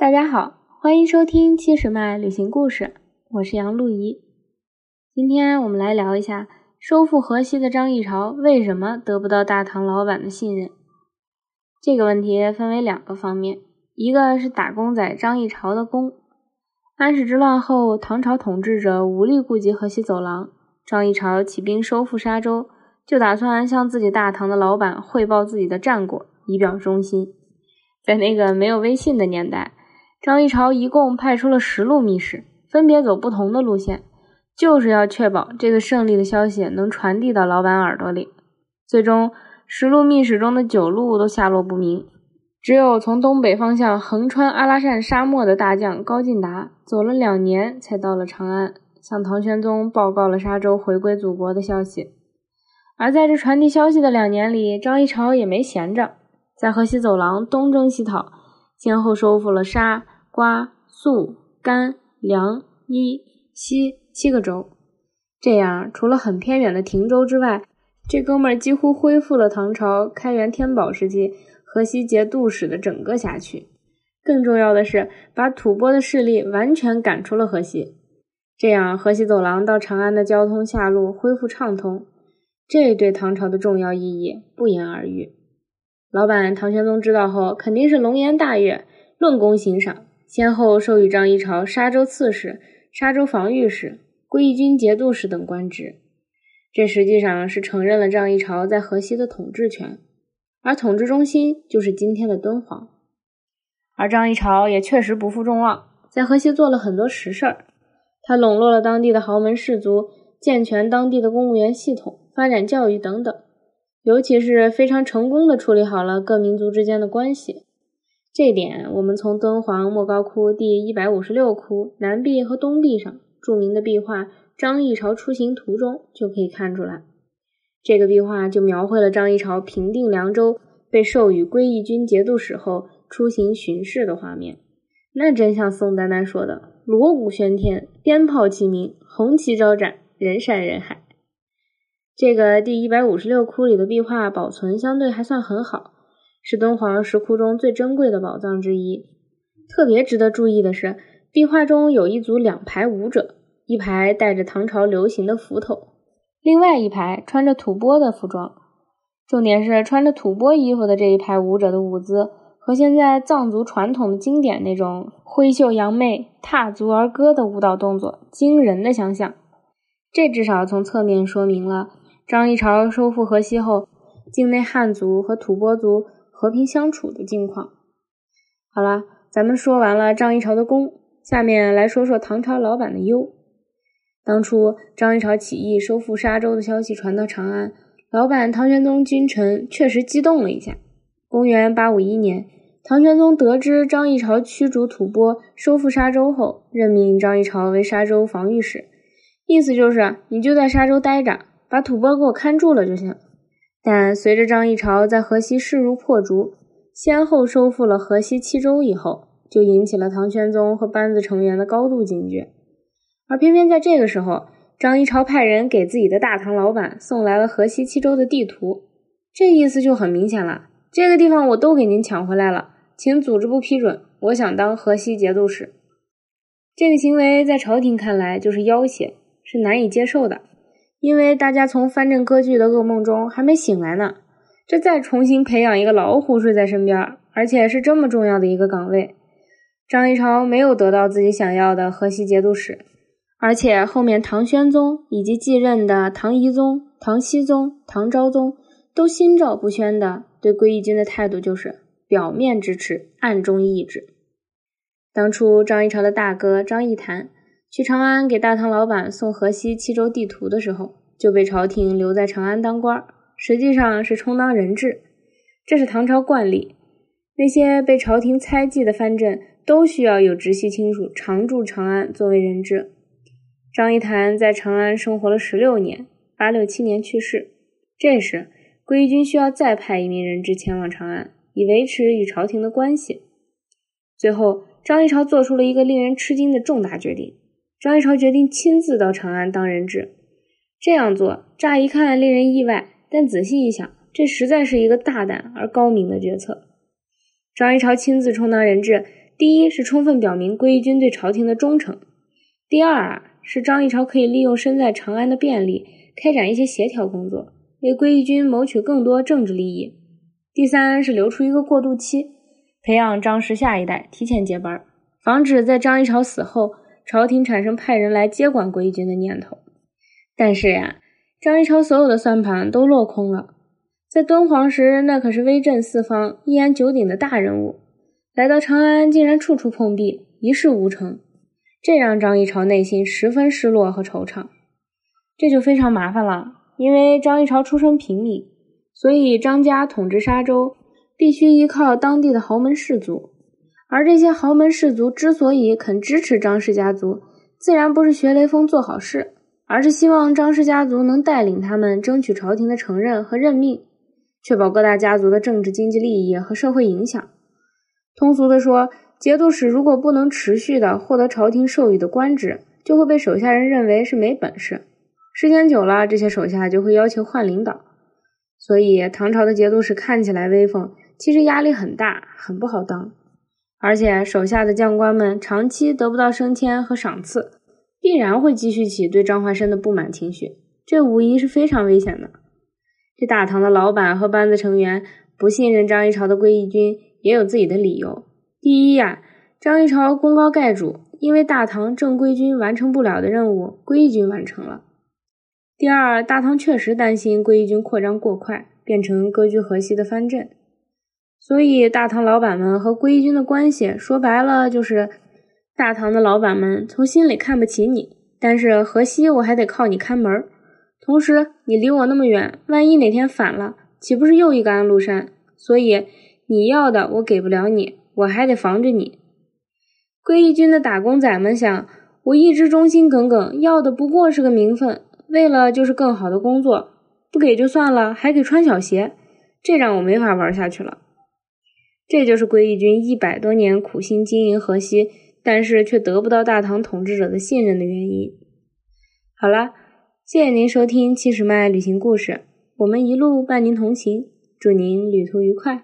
大家好，欢迎收听七十迈旅行故事，我是杨露怡。今天我们来聊一下收复河西的张议潮为什么得不到大唐老板的信任。这个问题分为两个方面，一个是打工仔张议潮的功。安史之乱后，唐朝统治者无力顾及河西走廊，张议潮起兵收复沙州，就打算向自己大唐的老板汇报自己的战果，以表忠心。在那个没有微信的年代。张议潮一共派出了十路密使，分别走不同的路线，就是要确保这个胜利的消息能传递到老板耳朵里。最终，十路密使中的九路都下落不明，只有从东北方向横穿阿拉善沙漠的大将高进达，走了两年才到了长安，向唐玄宗报告了沙州回归祖国的消息。而在这传递消息的两年里，张议潮也没闲着，在河西走廊东征西讨，先后收复了沙。瓜、肃、甘、凉、伊、西七个州，这样除了很偏远的亭州之外，这哥们儿几乎恢复了唐朝开元天宝时期河西节度使的整个辖区。更重要的是，把吐蕃的势力完全赶出了河西，这样河西走廊到长安的交通下路恢复畅通，这对唐朝的重要意义不言而喻。老板唐玄宗知道后，肯定是龙颜大悦，论功行赏。先后授予张议潮沙州刺史、沙州防御使、归义军节度使等官职，这实际上是承认了张议潮在河西的统治权，而统治中心就是今天的敦煌。而张议潮也确实不负众望，在河西做了很多实事儿，他笼络了当地的豪门士族，健全当地的公务员系统，发展教育等等，尤其是非常成功的处理好了各民族之间的关系。这点，我们从敦煌莫高窟第一百五十六窟南壁和东壁上著名的壁画《张议潮出行图》中就可以看出来。这个壁画就描绘了张议潮平定凉州，被授予归义军节度使后出行巡视的画面。那真像宋丹丹说的：“锣鼓喧天，鞭炮齐鸣，红旗招展，人山人海。”这个第一百五十六窟里的壁画保存相对还算很好。是敦煌石窟中最珍贵的宝藏之一。特别值得注意的是，壁画中有一组两排舞者，一排戴着唐朝流行的斧头，另外一排穿着吐蕃的服装。重点是穿着吐蕃衣服的这一排舞者的舞姿，和现在藏族传统的经典那种挥袖扬眉、踏足而歌的舞蹈动作惊人的相像。这至少从侧面说明了张议潮收复河西后，境内汉族和吐蕃族。和平相处的境况。好了，咱们说完了张议潮的功，下面来说说唐朝老板的忧。当初张议潮起义收复沙州的消息传到长安，老板唐玄宗君臣确实激动了一下。公元八五一年，唐玄宗得知张议潮驱逐吐蕃、收复沙州后，任命张议潮为沙州防御使，意思就是你就在沙州待着，把吐蕃给我看住了就行。但随着张议潮在河西势如破竹，先后收复了河西七州以后，就引起了唐玄宗和班子成员的高度警觉。而偏偏在这个时候，张议潮派人给自己的大唐老板送来了河西七州的地图，这意思就很明显了：这个地方我都给您抢回来了，请组织部批准，我想当河西节度使。这个行为在朝廷看来就是要挟，是难以接受的。因为大家从藩镇割据的噩梦中还没醒来呢，这再重新培养一个老虎睡在身边，而且是这么重要的一个岗位，张议潮没有得到自己想要的河西节度使，而且后面唐宣宗以及继任的唐懿宗、唐僖宗、唐昭宗都心照不宣的对归义军的态度就是表面支持，暗中抑制。当初张议潮的大哥张议谈。去长安给大唐老板送河西七州地图的时候，就被朝廷留在长安当官，实际上是充当人质。这是唐朝惯例，那些被朝廷猜忌的藩镇都需要有直系亲属常驻长安作为人质。张议谈在长安生活了十六年，八六七年去世。这时，归义军需要再派一名人质前往长安，以维持与朝廷的关系。最后，张议潮做出了一个令人吃惊的重大决定。张一潮决定亲自到长安当人质，这样做乍一看令人意外，但仔细一想，这实在是一个大胆而高明的决策。张一潮亲自充当人质，第一是充分表明归义军对朝廷的忠诚；第二啊是张一潮可以利用身在长安的便利，开展一些协调工作，为归义军谋取更多政治利益；第三是留出一个过渡期，培养张氏下一代，提前接班，防止在张一潮死后，朝廷产生派人来接管归军的念头。但是呀，张一超所有的算盘都落空了。在敦煌时，那可是威震四方、一言九鼎的大人物，来到长安竟然处处碰壁，一事无成，这让张一潮内心十分失落和惆怅。这就非常麻烦了，因为张一潮出身平民，所以张家统治沙州必须依靠当地的豪门士族，而这些豪门士族之所以肯支持张氏家族，自然不是学雷锋做好事，而是希望张氏家族能带领他们争取朝廷的承认和任命。确保各大家族的政治经济利益和社会影响。通俗的说，节度使如果不能持续的获得朝廷授予的官职，就会被手下人认为是没本事。时间久了，这些手下就会要求换领导。所以，唐朝的节度使看起来威风，其实压力很大，很不好当。而且，手下的将官们长期得不到升迁和赏赐，必然会积蓄起对张怀生的不满情绪，这无疑是非常危险的。这大唐的老板和班子成员不信任张议潮的归义军，也有自己的理由。第一呀，张议潮功高盖主，因为大唐正规军完成不了的任务，归义军完成了。第二，大唐确实担心归义军扩张过快，变成割据河西的藩镇，所以大唐老板们和归义军的关系，说白了就是大唐的老板们从心里看不起你，但是河西我还得靠你看门儿。同时，你离我那么远，万一哪天反了，岂不是又一个安禄山？所以你要的我给不了你，我还得防着你。归义军的打工仔们想，我一直忠心耿耿，要的不过是个名分，为了就是更好的工作，不给就算了，还给穿小鞋，这让我没法玩下去了。这就是归义军一百多年苦心经营河西，但是却得不到大唐统治者的信任的原因。好了。谢谢您收听七十迈旅行故事，我们一路伴您同行，祝您旅途愉快。